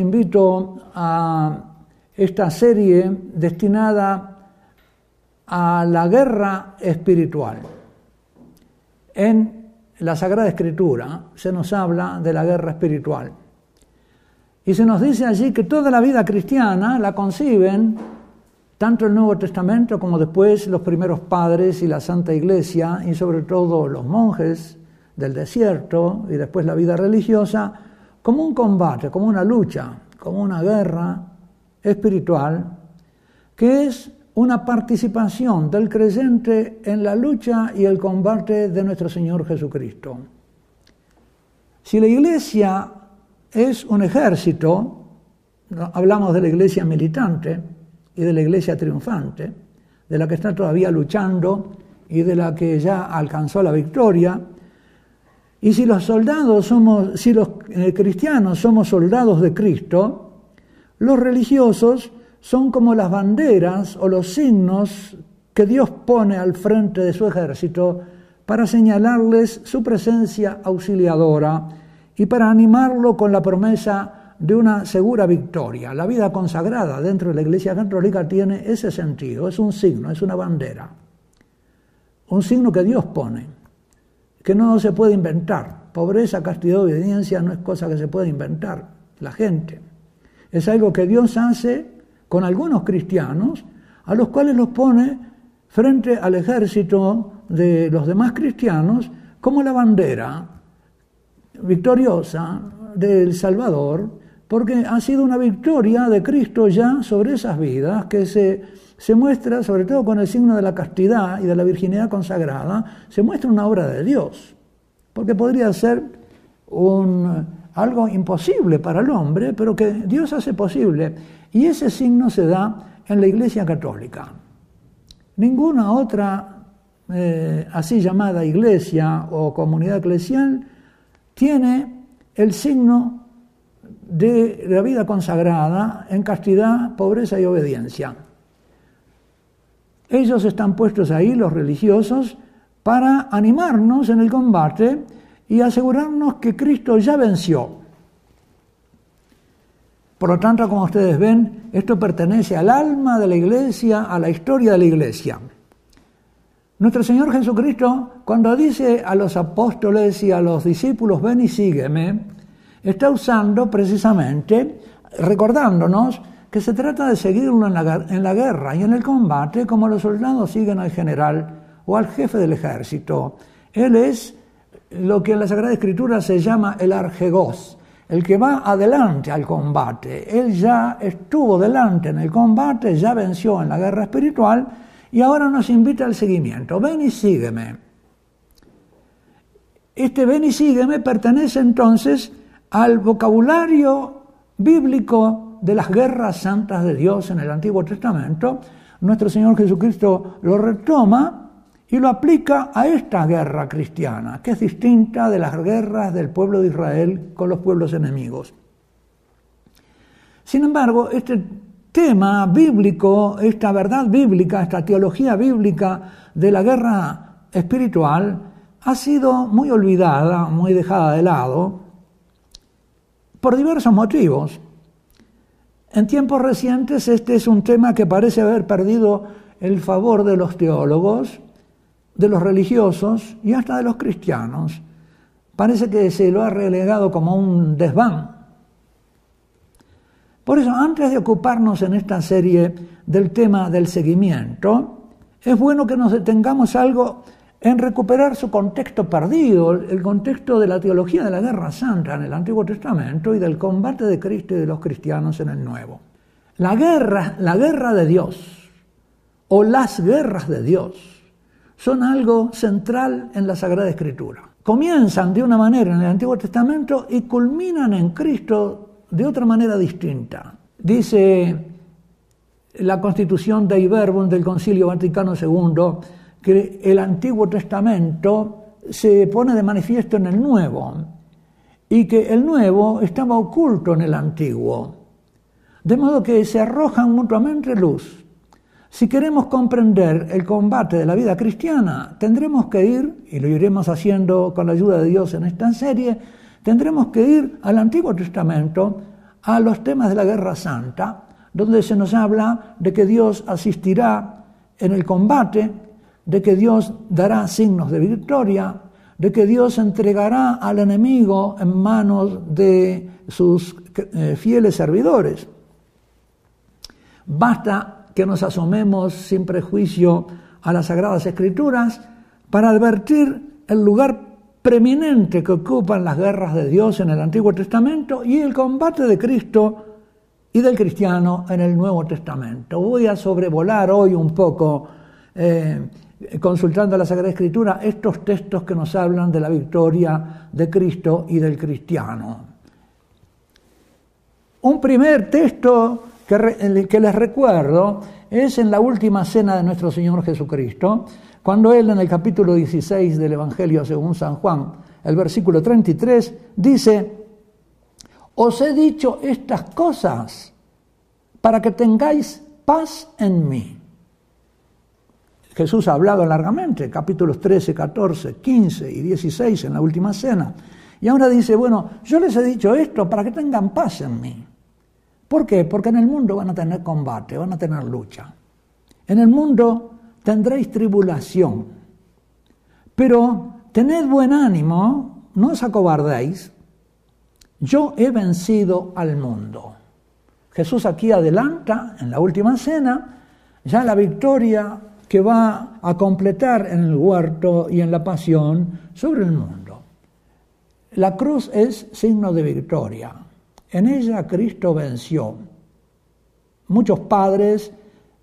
invito a esta serie destinada a la guerra espiritual. En la Sagrada Escritura se nos habla de la guerra espiritual. Y se nos dice allí que toda la vida cristiana la conciben tanto el Nuevo Testamento como después los primeros padres y la Santa Iglesia y sobre todo los monjes del desierto y después la vida religiosa como un combate, como una lucha, como una guerra espiritual, que es una participación del creyente en la lucha y el combate de nuestro Señor Jesucristo. Si la iglesia es un ejército, hablamos de la iglesia militante y de la iglesia triunfante, de la que está todavía luchando y de la que ya alcanzó la victoria, y si los soldados somos, si los eh, cristianos somos soldados de Cristo, los religiosos son como las banderas o los signos que Dios pone al frente de su ejército para señalarles su presencia auxiliadora y para animarlo con la promesa de una segura victoria. La vida consagrada dentro de la Iglesia Católica tiene ese sentido, es un signo, es una bandera, un signo que Dios pone que no se puede inventar. Pobreza, castidad, obediencia no es cosa que se puede inventar la gente. Es algo que Dios hace con algunos cristianos, a los cuales los pone frente al ejército de los demás cristianos como la bandera victoriosa del Salvador, porque ha sido una victoria de Cristo ya sobre esas vidas que se se muestra, sobre todo con el signo de la castidad y de la virginidad consagrada, se muestra una obra de Dios, porque podría ser un, algo imposible para el hombre, pero que Dios hace posible. Y ese signo se da en la Iglesia Católica. Ninguna otra eh, así llamada iglesia o comunidad eclesial tiene el signo de la vida consagrada en castidad, pobreza y obediencia. Ellos están puestos ahí, los religiosos, para animarnos en el combate y asegurarnos que Cristo ya venció. Por lo tanto, como ustedes ven, esto pertenece al alma de la iglesia, a la historia de la iglesia. Nuestro Señor Jesucristo, cuando dice a los apóstoles y a los discípulos, ven y sígueme, está usando precisamente, recordándonos que se trata de seguirlo en la, guerra y en el combate como los soldados siguen al general o al jefe del ejército. Él es lo que en la Sagrada Escritura se llama el argegos, el que va adelante al combate. Él ya estuvo delante en el combate, ya venció en la guerra espiritual y ahora nos invita al seguimiento. Ven y sígueme. Este ven y sígueme pertenece entonces al vocabulario bíblico de las guerras santas de Dios en el Antiguo Testamento, nuestro Señor Jesucristo lo retoma y lo aplica a esta guerra cristiana, que es distinta de las guerras del pueblo de Israel con los pueblos enemigos. Sin embargo, este tema bíblico, esta verdad bíblica, esta teología bíblica de la guerra espiritual, ha sido muy olvidada, muy dejada de lado, por diversos motivos. En tiempos recientes este es un tema que parece haber perdido el favor de los teólogos, de los religiosos y hasta de los cristianos. Parece que se lo ha relegado como un desván. Por eso, antes de ocuparnos en esta serie del tema del seguimiento, es bueno que nos detengamos algo en recuperar su contexto perdido, el contexto de la teología de la guerra santa en el Antiguo Testamento y del combate de Cristo y de los cristianos en el Nuevo. La guerra, la guerra de Dios o las guerras de Dios son algo central en la Sagrada Escritura. Comienzan de una manera en el Antiguo Testamento y culminan en Cristo de otra manera distinta. Dice la constitución de Iberbon del Concilio Vaticano II, que el Antiguo Testamento se pone de manifiesto en el Nuevo y que el Nuevo estaba oculto en el Antiguo. De modo que se arrojan mutuamente luz. Si queremos comprender el combate de la vida cristiana, tendremos que ir, y lo iremos haciendo con la ayuda de Dios en esta serie, tendremos que ir al Antiguo Testamento a los temas de la guerra santa, donde se nos habla de que Dios asistirá en el combate, de que Dios dará signos de victoria, de que Dios entregará al enemigo en manos de sus eh, fieles servidores. Basta que nos asomemos sin prejuicio a las Sagradas Escrituras para advertir el lugar preeminente que ocupan las guerras de Dios en el Antiguo Testamento y el combate de Cristo y del cristiano en el Nuevo Testamento. Voy a sobrevolar hoy un poco, eh, consultando la Sagrada Escritura, estos textos que nos hablan de la victoria de Cristo y del cristiano. Un primer texto que, les recuerdo es en la última cena de nuestro Señor Jesucristo, cuando él en el capítulo 16 del Evangelio según San Juan, el versículo 33, dice, os he dicho estas cosas para que tengáis paz en mí. Jesús ha hablado largamente, capítulos 13, 14, 15 y 16 en la última cena. Y ahora dice, bueno, yo les he dicho esto para que tengan paz en mí. ¿Por qué? Porque en el mundo van a tener combate, van a tener lucha. En el mundo tendréis tribulación. Pero tened buen ánimo, no os acobardéis. Yo he vencido al mundo. Jesús aquí adelanta, en la última cena, ya la victoria que va a completar en el huerto y en la pasión sobre el mundo. La cruz es signo de victoria. En ella Cristo venció. Muchos padres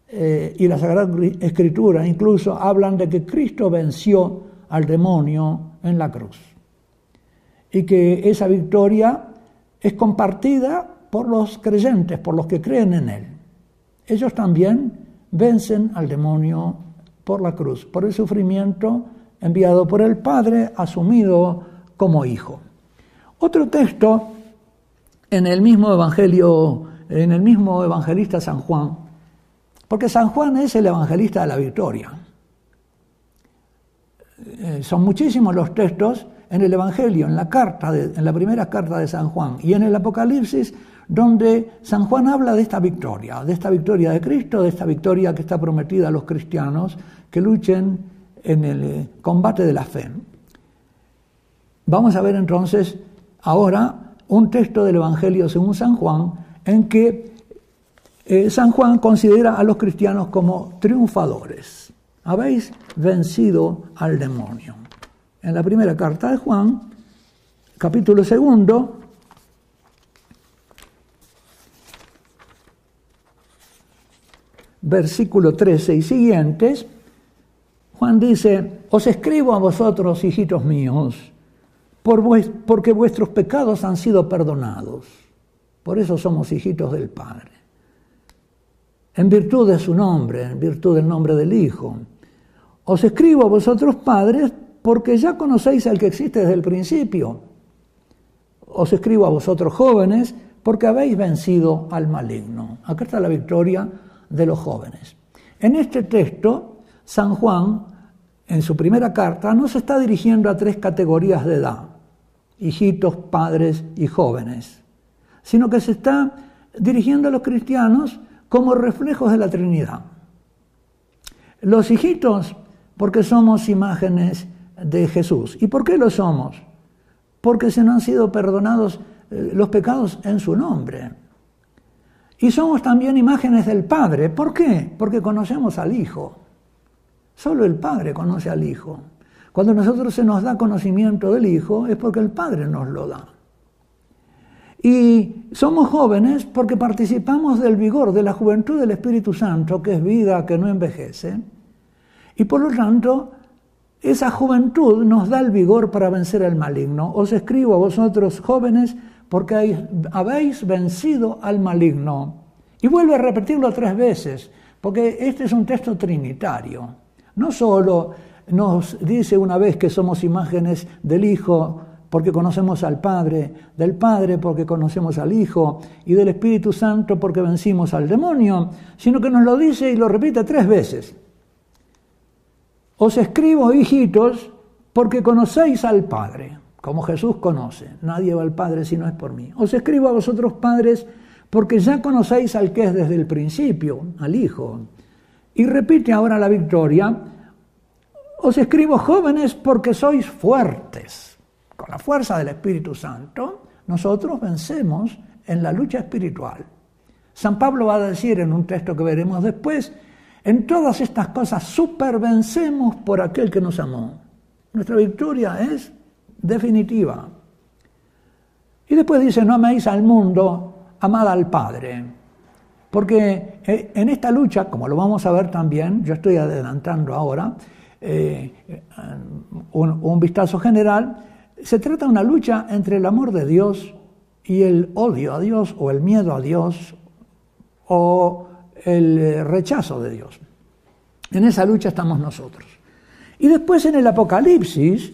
eh, y la Sagrada Escritura incluso hablan de que Cristo venció al demonio en la cruz y que esa victoria es compartida por los creyentes, por los que creen en Él. Ellos también vencen al demonio por la cruz, por el sufrimiento enviado por el Padre, asumido como hijo. Otro texto en el mismo Evangelio, en el mismo evangelista San Juan, porque San Juan es el evangelista de la victoria. Eh, son muchísimos los textos en el Evangelio, en la, carta en la primera carta de San Juan y en el Apocalipsis, donde San Juan habla de esta victoria, de esta victoria de Cristo, de esta victoria que está prometida a los cristianos que luchen en el eh, combate de la fe. Vamos a ver entonces ahora un texto del Evangelio según San Juan en que eh, San Juan considera a los cristianos como triunfadores. Habéis vencido al demonio. En la primera carta de Juan, capítulo segundo, versículo 13 y siguientes, Juan dice, os escribo a vosotros, hijitos míos, porque vuestros pecados han sido perdonados. Por eso somos hijitos del Padre en virtud de su nombre, en virtud del nombre del Hijo. Os escribo a vosotros padres porque ya conocéis al que existe desde el principio. Os escribo a vosotros jóvenes porque habéis vencido al maligno. Acá está la victoria de los jóvenes. En este texto, San Juan, en su primera carta, no se está dirigiendo a tres categorías de edad, hijitos, padres y jóvenes, sino que se está dirigiendo a los cristianos como reflejos de la Trinidad. Los hijitos, porque somos imágenes de Jesús. ¿Y por qué lo somos? Porque se nos han sido perdonados eh, los pecados en su nombre. Y somos también imágenes del Padre. ¿Por qué? Porque conocemos al Hijo. Solo el Padre conoce al Hijo. Cuando nosotros se nos da conocimiento del Hijo es porque el Padre nos lo da. Y somos jóvenes porque participamos del vigor, de la juventud del Espíritu Santo, que es vida que no envejece. Y por lo tanto, esa juventud nos da el vigor para vencer al maligno. Os escribo a vosotros jóvenes porque habéis vencido al maligno. Y vuelve a repetirlo tres veces, porque este es un texto trinitario. No solo nos dice una vez que somos imágenes del Hijo, porque conocemos al Padre, del Padre porque conocemos al Hijo y del Espíritu Santo porque vencimos al demonio, sino que nos lo dice y lo repite tres veces. Os escribo, hijitos, porque conocéis al Padre. Como Jesús conoce. Nadie va al Padre si no es por mí. Os escribo a vosotros padres porque ya conocéis al que es desde el principio, al Hijo. Y repite ahora la victoria, os escribo jóvenes porque sois fuertes. Con la fuerza del Espíritu Santo, nosotros vencemos en la lucha espiritual. San Pablo va a decir en un texto que veremos después, en todas estas cosas supervencemos por aquel que nos amó. Nuestra victoria es definitiva. Y después dice, no améis al mundo, amad al Padre. Porque eh, en esta lucha, como lo vamos a ver también, yo estoy adelantando ahora, eh, un, un vistazo general, se trata de una lucha entre el amor de Dios y el odio a Dios o el miedo a Dios o el eh, rechazo de Dios. En esa lucha estamos nosotros. Y después en el Apocalipsis,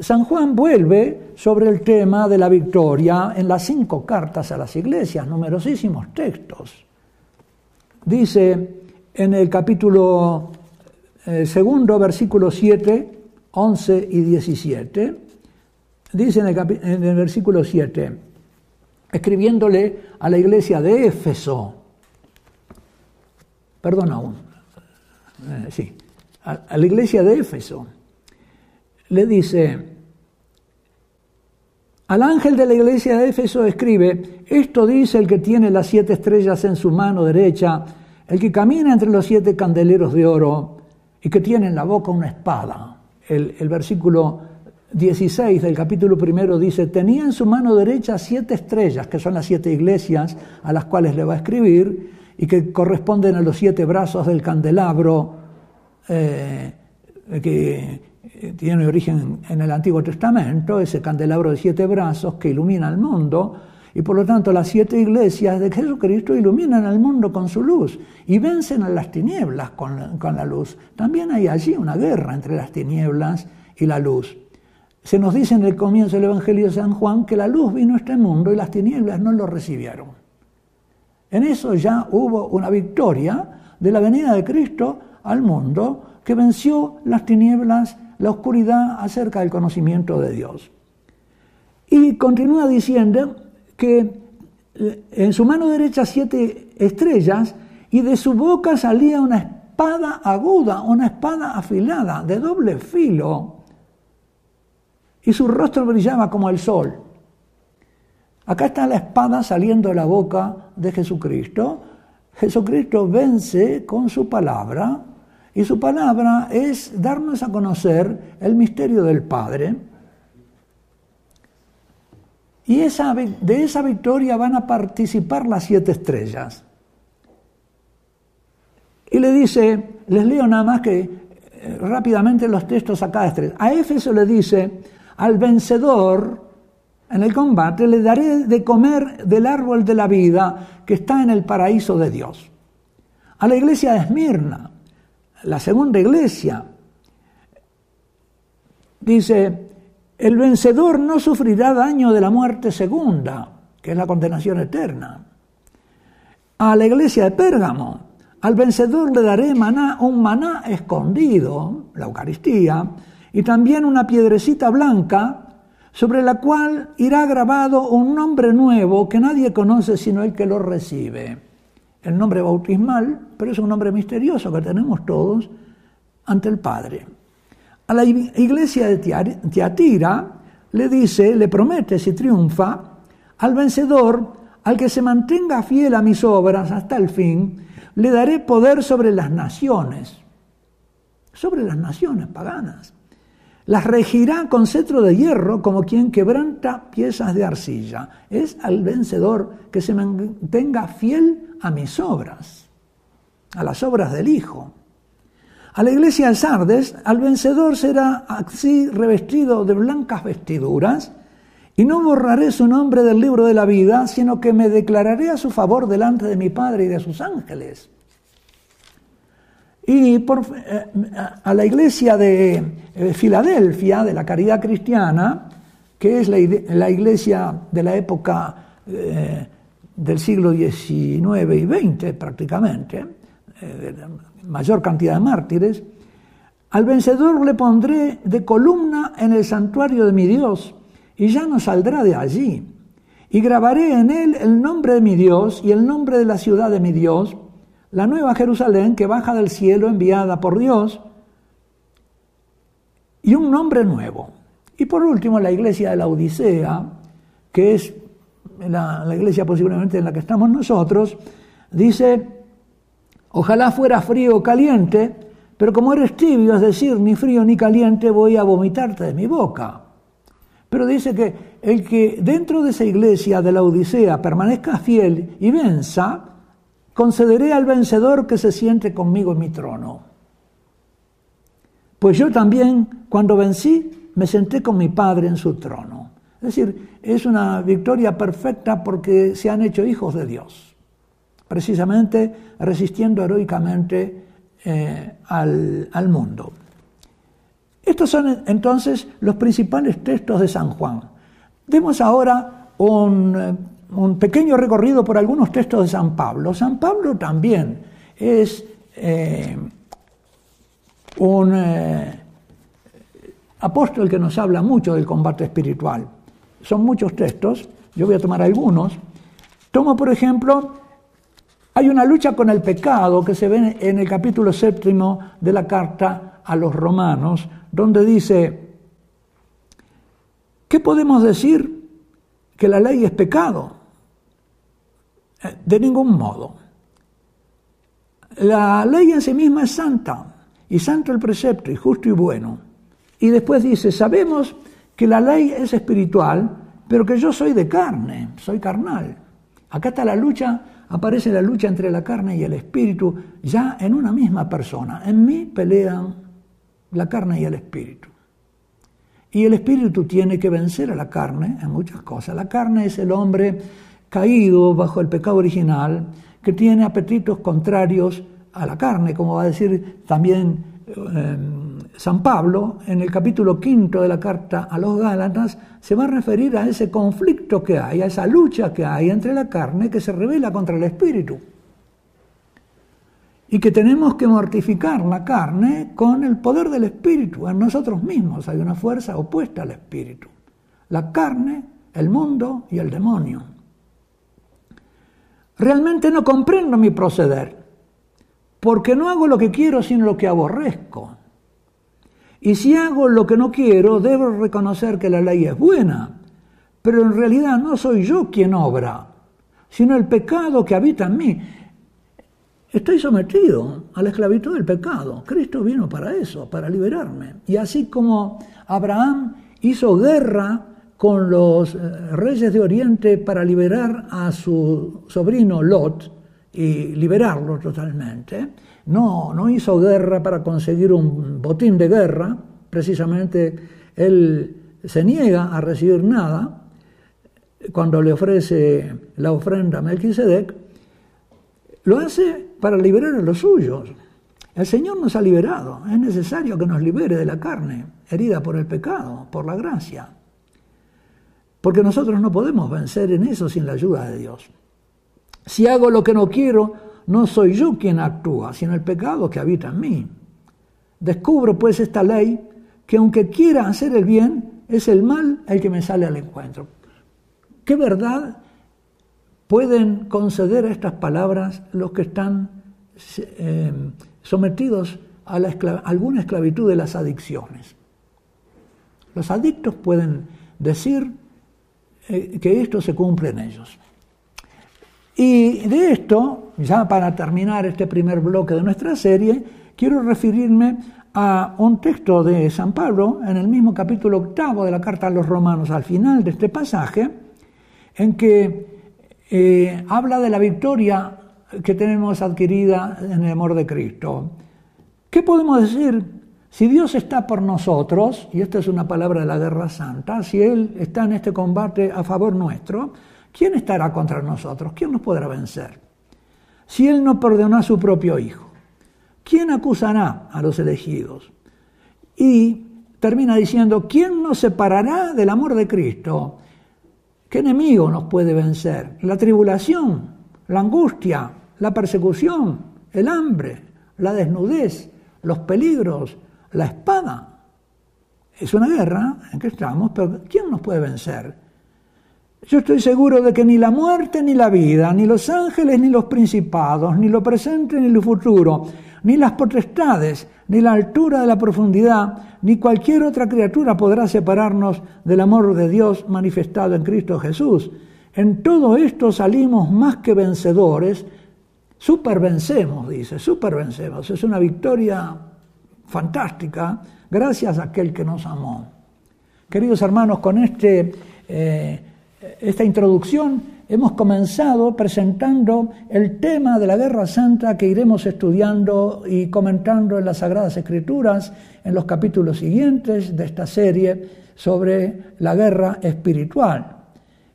San Juan vuelve sobre el tema de la victoria en las cinco cartas a las iglesias, numerosísimos textos. Dice en el capítulo eh, segundo, versículo 7, 11 y 17, dice en el, versículo 7, escribiéndole a la iglesia de Éfeso, perdón aún, eh, sí, a, la iglesia de Éfeso, le dice, al ángel de la iglesia de Éfeso escribe, esto dice el que tiene las siete estrellas en su mano derecha, el que camina entre los siete candeleros de oro y que tiene en la boca una espada. El, versículo 16 del capítulo primero dice, tenía en su mano derecha siete estrellas, que son las siete iglesias a las cuales le va a escribir, y que corresponden a los siete brazos del candelabro eh, que tiene origen en el Antiguo Testamento, ese candelabro de siete brazos que ilumina el mundo, y por lo tanto las siete iglesias de Jesucristo iluminan al mundo con su luz y vencen a las tinieblas con la, con la luz. También hay allí una guerra entre las tinieblas y la luz. Se nos dice en el comienzo del Evangelio de San Juan que la luz vino a este mundo y las tinieblas no lo recibieron. En eso ya hubo una victoria de la venida de Cristo al mundo que venció las tinieblas, la oscuridad acerca del conocimiento de Dios. Y continúa diciendo que eh, en su mano derecha siete estrellas y de su boca salía una espada aguda, una espada afilada, de doble filo, y su rostro brillaba como el sol. Acá está la espada saliendo de la boca de Jesucristo. Jesucristo vence con su palabra y su palabra es darnos a conocer el misterio del Padre. Y de esa victoria van a participar las siete estrellas. Y le dice, les leo nada más que eh, rápidamente los textos a cada estrella. A Éfeso le dice, al vencedor en el combate le daré de comer del árbol de la vida que está en el paraíso de Dios. A la iglesia de Esmirna, la segunda iglesia, dice, el vencedor no sufrirá daño de la muerte segunda, que es la condenación eterna. A la iglesia de Pérgamo, al vencedor le daré maná, un maná escondido, la Eucaristía, y también una piedrecita blanca sobre la cual irá grabado un nombre nuevo que nadie conoce sino el que lo recibe. El nombre bautismal, pero es un nombre misterioso que tenemos todos ante el Padre. A la iglesia de Tiatira le dice, le promete si triunfa, al vencedor, al que se mantenga fiel a mis obras hasta el fin, le daré poder sobre las naciones, sobre las naciones paganas las regirá con cetro de hierro como quien quebranta piezas de arcilla. Es al vencedor que se mantenga fiel a mis obras, a las obras del Hijo. A la iglesia de Sardes, al vencedor será así revestido de blancas vestiduras, y no borraré su nombre del libro de la vida, sino que me declararé a su favor delante de mi Padre y de sus ángeles. Y eh, a la iglesia de eh, Filadelfia, de la caridad cristiana, que es la, iglesia de la época eh, del siglo XIX y XX prácticamente, mayor cantidad de mártires, al vencedor le pondré de columna en el santuario de mi Dios, y ya no saldrá de allí. Y grabaré en él el nombre de mi Dios y el nombre de la ciudad de mi Dios, la nueva Jerusalén que baja del cielo enviada por Dios, y un nombre nuevo. Y por último, la iglesia de la Odisea, que es la, iglesia posiblemente en la que estamos nosotros, dice, ojalá fuera frío o caliente, pero como eres tibio, es decir, ni frío ni caliente, voy a vomitarte de mi boca. Pero dice que el que dentro de esa iglesia de la Odisea permanezca fiel y venza, concederé al vencedor que se siente conmigo en mi trono. Pues yo también, cuando vencí, me senté con mi Padre en su trono. Es decir, es una victoria perfecta porque se han hecho hijos de Dios, precisamente resistiendo heroicamente eh, al, al mundo. Estos son entonces los principales textos de San Juan. Demos ahora un, eh, un, pequeño recorrido por algunos textos de San Pablo. San Pablo también es eh, un eh, apóstol que nos habla mucho del combate espiritual. Son muchos textos, yo voy a tomar algunos. Tomo, por ejemplo, hay una lucha con el pecado que se ve en el capítulo séptimo de la carta a los romanos, donde dice, ¿qué podemos decir? Que la ley es pecado. De ningún modo. La ley en sí misma es santa, y santo el precepto, y justo y bueno. Y después dice, sabemos que la ley es espiritual, pero que yo soy de carne, soy carnal. Acá está la lucha, aparece la lucha entre la carne y el espíritu, ya en una misma persona. En mí pelean la carne y el espíritu. Y el espíritu tiene que vencer a la carne en muchas cosas. La carne es el hombre caído bajo el pecado original, que tiene apetitos contrarios a la carne, como va a decir también eh, San Pablo en el capítulo quinto de la carta a los Gálatas, se va a referir a ese conflicto que hay, a esa lucha que hay entre la carne que se revela contra el espíritu y que tenemos que mortificar la carne con el poder del espíritu. En nosotros mismos hay una fuerza opuesta al espíritu. La carne, el mundo y el demonio. Realmente no comprendo mi proceder, porque no hago lo que quiero sino lo que aborrezco. Y si hago lo que no quiero, debo reconocer que la ley es buena, pero en realidad no soy yo quien obra, sino el pecado que habita en mí. Estoy sometido a la esclavitud del pecado. Cristo vino para eso, para liberarme. Y así como Abraham hizo guerra con los eh, reyes de Oriente para liberar a su sobrino Lot y liberarlo totalmente, no, no hizo guerra para conseguir un botín de guerra, precisamente él se niega a recibir nada cuando le ofrece la ofrenda a Melquisedec, lo hace para liberar a los suyos. El Señor nos ha liberado, es necesario que nos libere de la carne, herida por el pecado, por la gracia. Porque nosotros no podemos vencer en eso sin la ayuda de Dios. Si hago lo que no quiero, no soy yo quien actúa, sino el pecado que habita en mí. Descubro pues esta ley que aunque quiera hacer el bien, es el mal el que me sale al encuentro. ¿Qué verdad pueden conceder estas palabras los que están eh, sometidos a, alguna esclavitud de las adicciones. Los adictos pueden decir eh, que esto se cumple en ellos. Y de esto, ya para terminar este primer bloque de nuestra serie, quiero referirme a un texto de San Pablo en el mismo capítulo octavo de la carta a los romanos, al final de este pasaje, en que eh, habla de la victoria que tenemos adquirida en el amor de Cristo. ¿Qué podemos decir? Si Dios está por nosotros, y esta es una palabra de la guerra santa, si Él está en este combate a favor nuestro, ¿quién estará contra nosotros? ¿Quién nos podrá vencer? Si Él no perdonó a su propio Hijo, ¿quién acusará a los elegidos? Y termina diciendo, ¿quién nos separará del amor de Cristo? ¿Qué enemigo nos puede vencer? La tribulación, la angustia, la persecución, el hambre, la desnudez, los peligros, la espada. Es una guerra en que estamos, pero ¿quién nos puede vencer? Yo estoy seguro de que ni la muerte ni la vida, ni los ángeles ni los principados, ni lo presente ni lo futuro, ni las potestades, ni la altura de la profundidad, ni cualquier otra criatura podrá separarnos del amor de Dios manifestado en Cristo Jesús. En todo esto salimos más que vencedores, supervencemos, dice, supervencemos. Es una victoria fantástica gracias a aquel que nos amó. Queridos hermanos, con este, eh, esta introducción hemos comenzado presentando el tema de la Guerra Santa que iremos estudiando y comentando en las Sagradas Escrituras en los capítulos siguientes de esta serie sobre la guerra espiritual.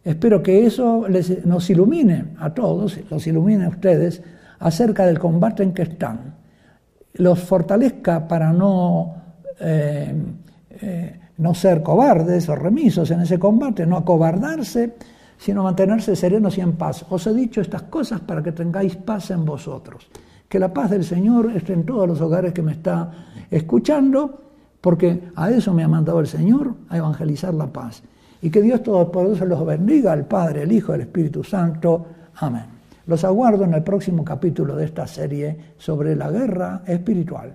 Espero que eso les, nos ilumine a todos, los ilumine a ustedes acerca del combate en que están, los fortalezca para no, eh, eh, no ser cobardes o remisos en ese combate, no acobardarse, sino mantenerse serenos y en paz. Os he dicho estas cosas para que tengáis paz en vosotros. Que la paz del Señor esté en todos los hogares que me está escuchando, porque a eso me ha mandado el Señor, a evangelizar la paz. Y que Dios Todopoderoso los bendiga, el Padre, el Hijo, el Espíritu Santo. Amén. Los aguardo en el próximo capítulo de esta serie sobre la guerra espiritual.